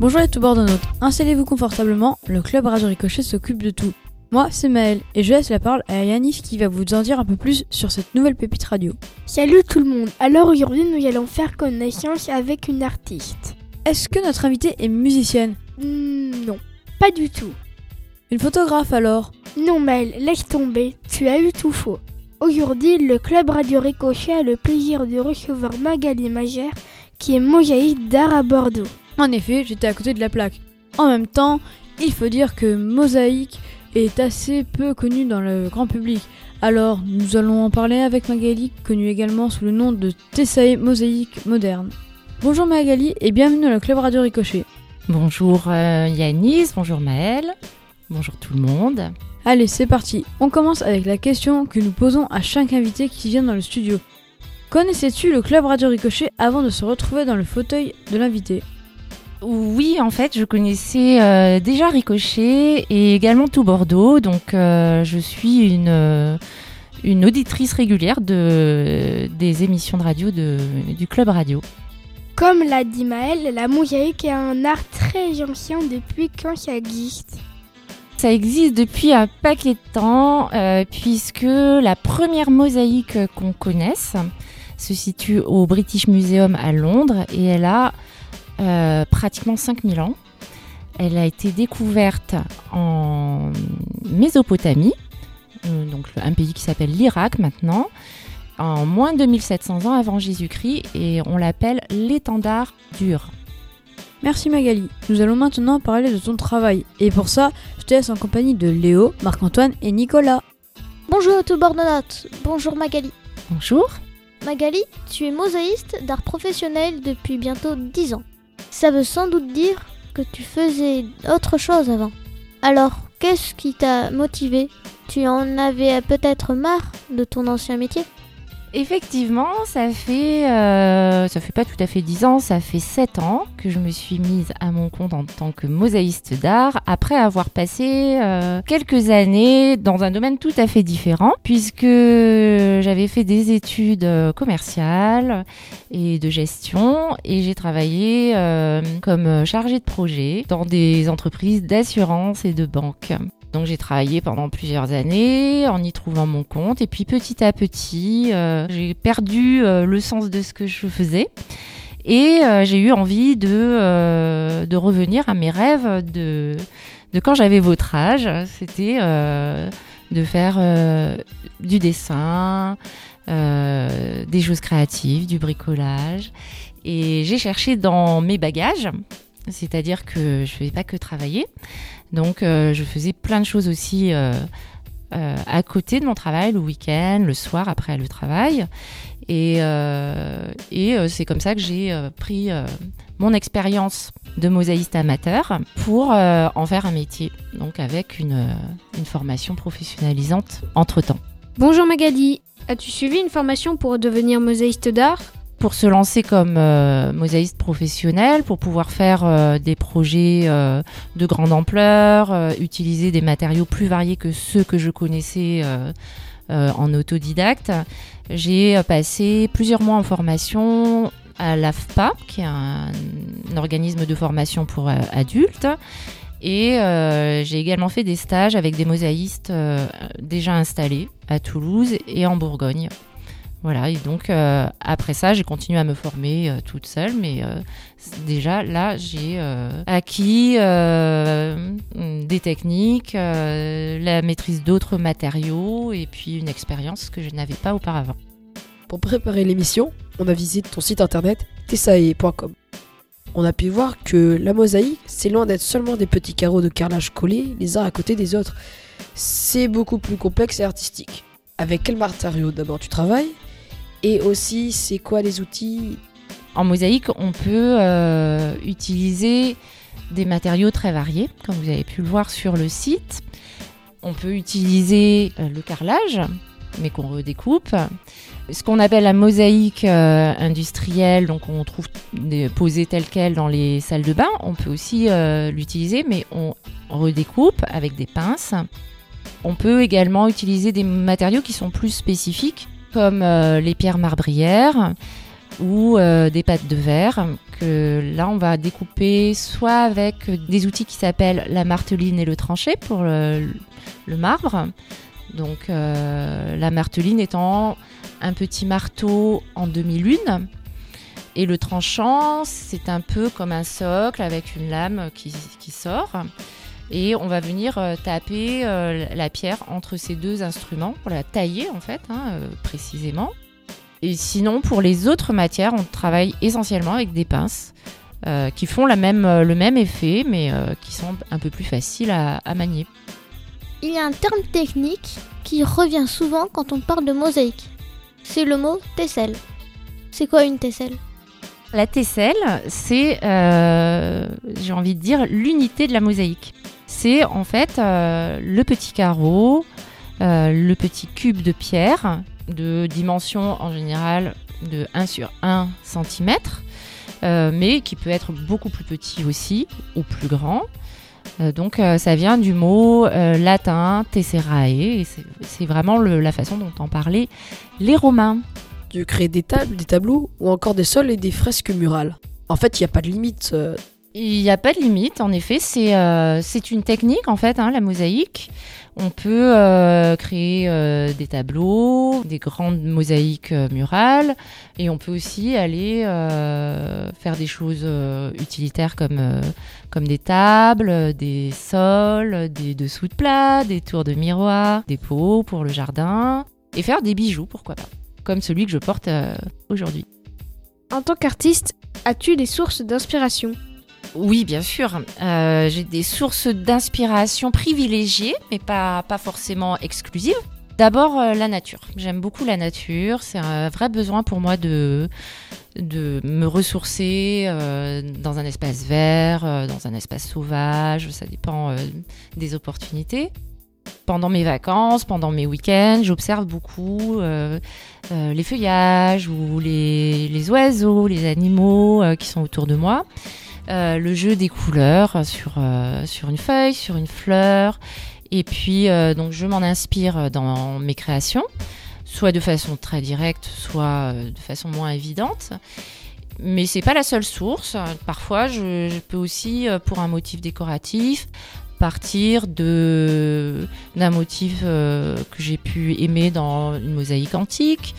Bonjour les tout bordonautes, installez-vous confortablement, le club Radio Ricochet s'occupe de tout. Moi, c'est Maël, et je laisse la parole à Yannick qui va vous en dire un peu plus sur cette nouvelle pépite radio. Salut tout le monde, alors aujourd'hui nous allons faire connaissance avec une artiste. Est-ce que notre invitée est musicienne? Hmm, non, pas du tout. Une photographe alors? Non Maël, laisse tomber, tu as eu tout faux. Aujourd'hui, le club Radio Ricochet a le plaisir de recevoir Magali Magère, qui est mosaïque d'art à Bordeaux. En effet, j'étais à côté de la plaque. En même temps, il faut dire que Mosaïque est assez peu connu dans le grand public. Alors, nous allons en parler avec Magali, connue également sous le nom de Tessae Mosaïque Moderne. Bonjour Magali et bienvenue dans le Club Radio Ricochet. Bonjour euh, Yanis, bonjour Maëlle, bonjour tout le monde. Allez, c'est parti. On commence avec la question que nous posons à chaque invité qui vient dans le studio. Connaissais-tu le Club Radio Ricochet avant de se retrouver dans le fauteuil de l'invité? Oui, en fait, je connaissais euh, déjà Ricochet et également tout Bordeaux, donc euh, je suis une, euh, une auditrice régulière de, des émissions de radio de, du Club Radio. Comme l'a dit Maël, la mosaïque est un art très ancien depuis quand ça existe? Ça existe depuis un paquet de temps, euh, puisque la première mosaïque qu'on connaisse se situe au British Museum à Londres et elle a euh, pratiquement 5000 ans. Elle a été découverte en Mésopotamie, euh, donc un pays qui s'appelle l'Irak maintenant, en moins de 2700 ans avant Jésus-Christ et on l'appelle l'étendard dur. Merci Magali. Nous allons maintenant parler de ton travail. Et pour ça, je te laisse en compagnie de Léo, Marc-Antoine et Nicolas. Bonjour tout bordonautes, bonjour Magali. Bonjour. Magali, tu es mosaïste d'art professionnel depuis bientôt 10 ans. Ça veut sans doute dire que tu faisais autre chose avant. Alors, qu'est-ce qui t'a motivé? Tu en avais peut-être marre de ton ancien métier? Effectivement, ça fait, euh, ça fait pas tout à fait 10 ans, ça fait 7 ans que je me suis mise à mon compte en tant que mosaïste d'art, après avoir passé euh, quelques années dans un domaine tout à fait différent, puisque j'avais fait des études euh, commerciales et de gestion, et j'ai travaillé euh, comme chargée de projet dans des entreprises d'assurance et de banque. Donc j'ai travaillé pendant plusieurs années en y trouvant mon compte. Et puis petit à petit euh, j'ai perdu euh, le sens de ce que je faisais. Et euh, j'ai eu envie de, revenir à mes rêves de, de quand j'avais votre âge. C'était de faire du dessin, des choses créatives, du bricolage. Et j'ai cherché dans mes bagages, c'est-à-dire que je ne faisais pas que travailler. Donc euh, je faisais plein de choses aussi euh, euh, à côté de mon travail, le week-end, le soir après le travail. Et, c'est comme ça que j'ai pris mon expérience de mosaïste amateur pour en faire un métier, donc avec une, une formation professionnalisante entre-temps. Bonjour Magali, as-tu suivi une formation pour devenir mosaïste d'art? Pour se lancer comme euh, mosaïste professionnel, pour pouvoir faire euh, des projets euh, de grande ampleur, utiliser des matériaux plus variés que ceux que je connaissais en autodidacte. J'ai passé plusieurs mois en formation à l'AFPA, qui est un, organisme de formation pour adultes. Et j'ai également fait des stages avec des mosaïstes déjà installés à Toulouse et en Bourgogne. Voilà, et donc euh, après ça, j'ai continué à me former euh, toute seule, mais euh, déjà là, j'ai acquis des techniques, la maîtrise d'autres matériaux et puis une expérience que je n'avais pas auparavant. Pour préparer l'émission, on a visité ton site internet tessae.com. On a pu voir que la mosaïque, c'est loin d'être seulement des petits carreaux de carrelage collés les uns à côté des autres. C'est beaucoup plus complexe et artistique. Avec quel matériau d'abord tu travailles? Et aussi, c'est quoi les outils En mosaïque, on peut euh, utiliser des matériaux très variés, comme vous avez pu le voir sur le site. On peut utiliser euh, le carrelage, mais qu'on redécoupe. Ce qu'on appelle la mosaïque euh, industrielle, donc on trouve posée telle quelle dans les salles de bain. On peut aussi l'utiliser, mais on redécoupe avec des pinces. On peut également utiliser des matériaux qui sont plus spécifiques, comme euh, les pierres marbrières, ou euh, des pâtes de verre que là on va découper soit avec des outils qui s'appellent la marteline et le tranché pour le, marbre. Donc euh, la marteline étant un petit marteau en demi-lune et le tranchant c'est un peu comme un socle avec une lame qui sort et on va venir euh, taper euh, la pierre entre ces deux instruments pour la tailler en fait hein, euh, précisément. Et sinon pour les autres matières on travaille essentiellement avec des pinces euh, qui font la même, le même effet mais euh, qui sont un peu plus faciles à, à manier. Il y a un terme technique qui revient souvent quand on parle de mosaïque. C'est le mot tesselle. C'est quoi une tesselle? La tesselle, c'est, euh, j'ai envie de dire, l'unité de la mosaïque. C'est en fait euh, le petit carreau, euh, le petit cube de pierre de dimension en général de 1 sur 1 cm, euh, mais qui peut être beaucoup plus petit aussi ou plus grand. Donc ça vient du mot latin tesserae, c'est vraiment la façon dont en parlaient les Romains. Tu crées des tables, des tableaux ou encore des sols et des fresques murales. En fait, il n'y a pas de limite. Il n'y a pas de limite, en effet, c'est euh, une technique en fait, hein, la mosaïque. On peut euh, créer euh, des tableaux, des grandes mosaïques murales, et on peut aussi aller faire des choses utilitaires comme, comme des tables, des sols, des dessous de plats, des tours de miroir, des pots pour le jardin, et faire des bijoux, pourquoi pas, comme celui que je porte aujourd'hui. En tant qu'artiste, as-tu des sources d'inspiration? Oui, bien sûr. Euh, J'ai des sources d'inspiration privilégiées, mais pas, pas forcément exclusives. D'abord, euh, la nature. J'aime beaucoup la nature. C'est un vrai besoin pour moi de, de me ressourcer euh, dans un espace vert, dans un espace sauvage. Ça dépend des opportunités. Pendant mes vacances, pendant mes week-ends, j'observe beaucoup les feuillages ou les, les oiseaux, les animaux qui sont autour de moi. Euh, le jeu des couleurs sur, euh, sur une feuille, sur une fleur. Et puis, euh, donc, je m'en inspire dans mes créations, soit de façon très directe, soit euh, de façon moins évidente. Mais c'est pas la seule source. Parfois, je, peux aussi, pour un motif décoratif, partir de d'un motif que j'ai pu aimer dans une mosaïque antique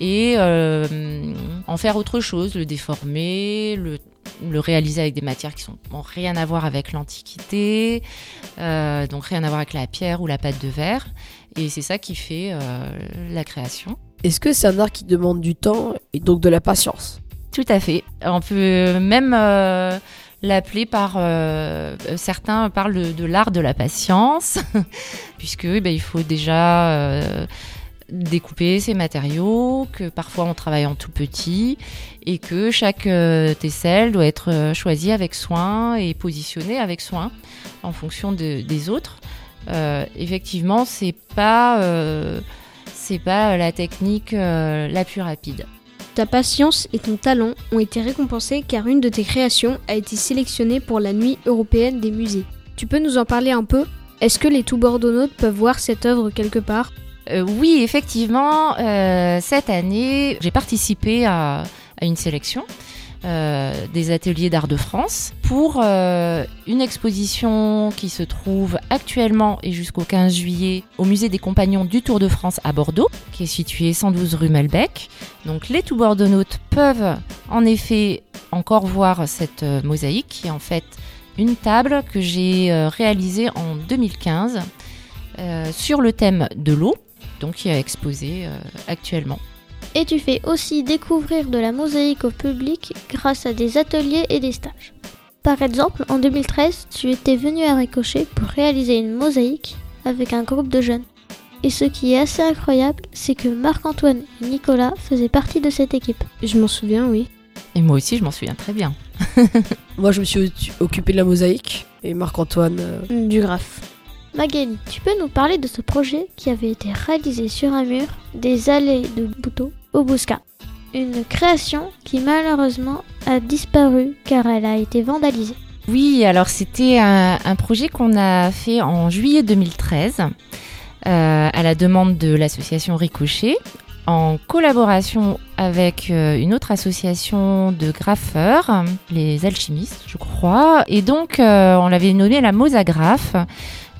et en faire autre chose, le déformer, le le réaliser avec des matières qui sont n'ont rien à voir avec l'Antiquité, euh, donc rien à voir avec la pierre ou la pâte de verre. Et c'est ça qui fait euh, la création. Est-ce que c'est un art qui demande du temps et donc de la patience? Tout à fait. On peut même euh, l'appeler par certains parlent de, de l'art de la patience, puisque eh ben, il faut déjà découper ces matériaux, que parfois on travaille en tout petit et que chaque euh, tesselle doit être euh, choisie avec soin et positionnée avec soin en fonction de- des autres. Euh, effectivement, c'est pas pas la technique la plus rapide. Ta patience et ton talent ont été récompensés car une de tes créations a été sélectionnée pour la Nuit européenne des musées. Tu peux nous en parler un peu? Est-ce que les tout bordonautes peuvent voir cette œuvre quelque part? Euh, oui, effectivement, euh, cette année, j'ai participé à, à une sélection euh, des ateliers d'art de France pour euh, une exposition qui se trouve actuellement et jusqu'au 15 juillet au musée des Compagnons du Tour de France à Bordeaux, qui est situé 112 rue Melbec. Donc les tout bordonautes peuvent en effet encore voir cette euh, mosaïque qui est en fait une table que j'ai réalisée en 2015 euh, sur le thème de l'eau donc qui est exposé euh, actuellement. Et tu fais aussi découvrir de la mosaïque au public grâce à des ateliers et des stages. Par exemple, en 2013, tu étais venu à Ricochet pour réaliser une mosaïque avec un groupe de jeunes. Et ce qui est assez incroyable, c'est que Marc-Antoine et Nicolas faisaient partie de cette équipe. Je m'en souviens, oui. Et moi aussi, je m'en souviens très bien. Moi, je me suis occupé de la mosaïque et Marc-Antoine. euh, Du graphe. Magali, tu peux nous parler de ce projet qui avait été réalisé sur un mur des allées de Bouteau au Bouscat Une création qui malheureusement a disparu car elle a été vandalisée. Oui, alors c'était un, un projet qu'on a fait en juillet 2013 euh, à la demande de l'association Ricochet en collaboration avec euh, une autre association de graffeurs, les alchimistes, je crois. Et donc, euh, on l'avait nommé la Mosagraphe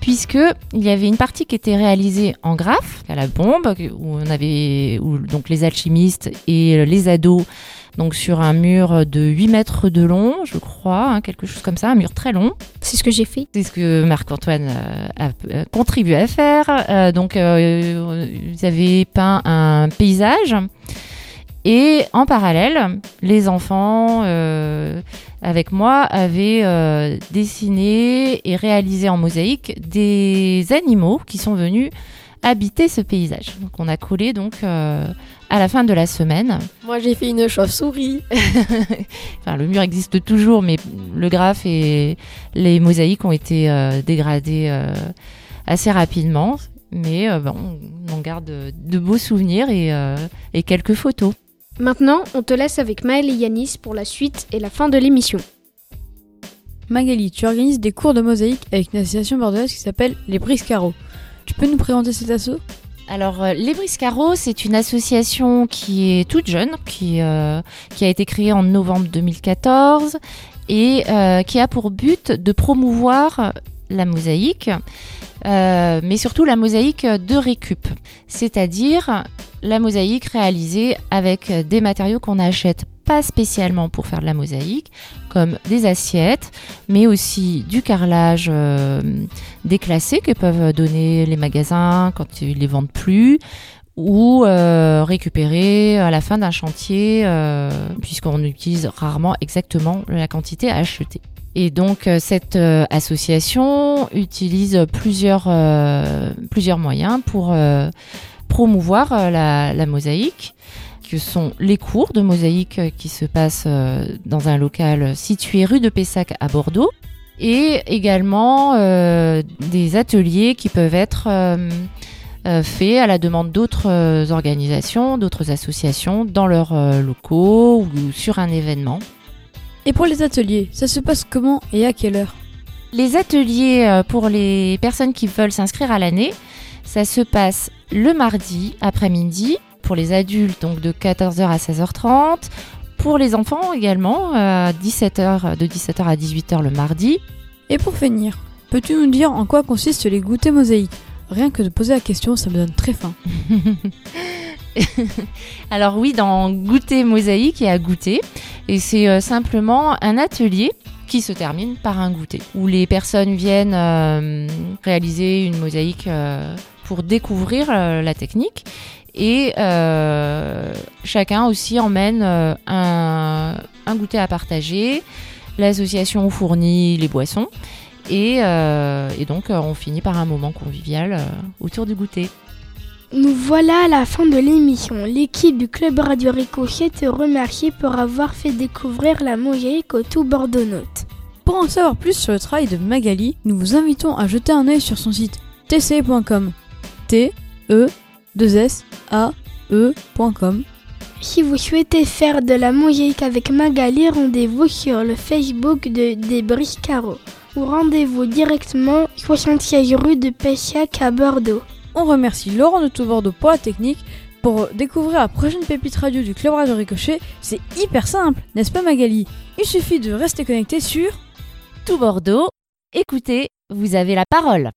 puisque il y avait une partie qui était réalisée en graphe à la bombe où on avait où, donc les alchimistes et les ados donc sur un mur de 8 mètres de long, je crois, hein, quelque chose comme ça, un mur très long. C'est ce que j'ai fait. C'est ce que Marc-Antoine euh, a, a contribué à faire. Euh, donc, euh, vous avez peint un paysage. Et en parallèle, les enfants, euh, avec moi, avaient euh, dessiné et réalisé en mosaïque des animaux qui sont venus habiter ce paysage. Donc, on a collé donc euh, à la fin de la semaine. Moi, j'ai fait une chauve-souris. enfin, le mur existe toujours, mais le graphe et les mosaïques ont été euh, dégradés euh, assez rapidement. Mais bon, on en garde de beaux souvenirs et, et quelques photos. Maintenant, on te laisse avec Maël et Yanis pour la suite et la fin de l'émission. Magali, tu organises des cours de mosaïque avec une association bordelaise qui s'appelle les Briscarots. Tu peux nous présenter cet assaut Alors, euh, les Briscarots, c'est une association qui est toute jeune, qui, euh, qui a été créée en novembre 2014 et euh, qui a pour but de promouvoir la mosaïque, euh, mais surtout la mosaïque de récup, c'est-à-dire la mosaïque réalisée avec des matériaux qu'on achète pas spécialement pour faire de la mosaïque, comme des assiettes, mais aussi du carrelage euh, déclassé que peuvent donner les magasins quand ils les vendent plus, ou euh, récupérer à la fin d'un chantier, puisqu'on utilise rarement exactement la quantité achetée. Et donc euh, cette euh, association utilise plusieurs, euh, moyens pour promouvoir la, la mosaïque, que sont les cours de mosaïque qui se passent dans un local situé rue de Pessac à Bordeaux, et également des ateliers qui peuvent être faits à la demande d'autres organisations, d'autres associations dans leurs locaux ou sur un événement. Et pour les ateliers, ça se passe comment et à quelle heure? Les ateliers euh, pour les personnes qui veulent s'inscrire à l'année, ça se passe le mardi après-midi pour les adultes, donc de 14h à 16h30. Pour les enfants également, euh, à 17h, de 17h à 18h le mardi. Et pour finir, peux-tu nous dire en quoi consistent les goûters mosaïques? Rien que de poser la question, ça me donne très faim. Alors oui, dans goûter mosaïque, y a goûter. Et c'est euh, simplement un atelier qui se termine par un goûter, où les personnes viennent euh, réaliser une mosaïque euh, pour découvrir la technique. Et chacun aussi emmène un, goûter à partager. L'association fournit les boissons. Et, et donc, on finit par un moment convivial autour du goûter. Nous voilà à la fin de l'émission. L'équipe du Club Radio Ricochet te remercie pour avoir fait découvrir la mosaïque au tout Bordeaux-Note. Pour en savoir plus sur le travail de Magali, nous vous invitons à jeter un œil sur son site tce.com. T E 2 S A E.com. Si vous souhaitez faire de la mosaïque avec Magali, rendez-vous sur le Facebook de Des Briscarots ou rendez-vous directement 76 rue de Pessac à Bordeaux. On remercie Laurent de Tout Bordeaux pour la technique. Pour découvrir la prochaine pépite radio du Club Radio Ricochet, c'est hyper simple, n'est-ce pas Magali? Il suffit de rester connecté sur Tout Bordeaux, écoutez, vous avez la parole.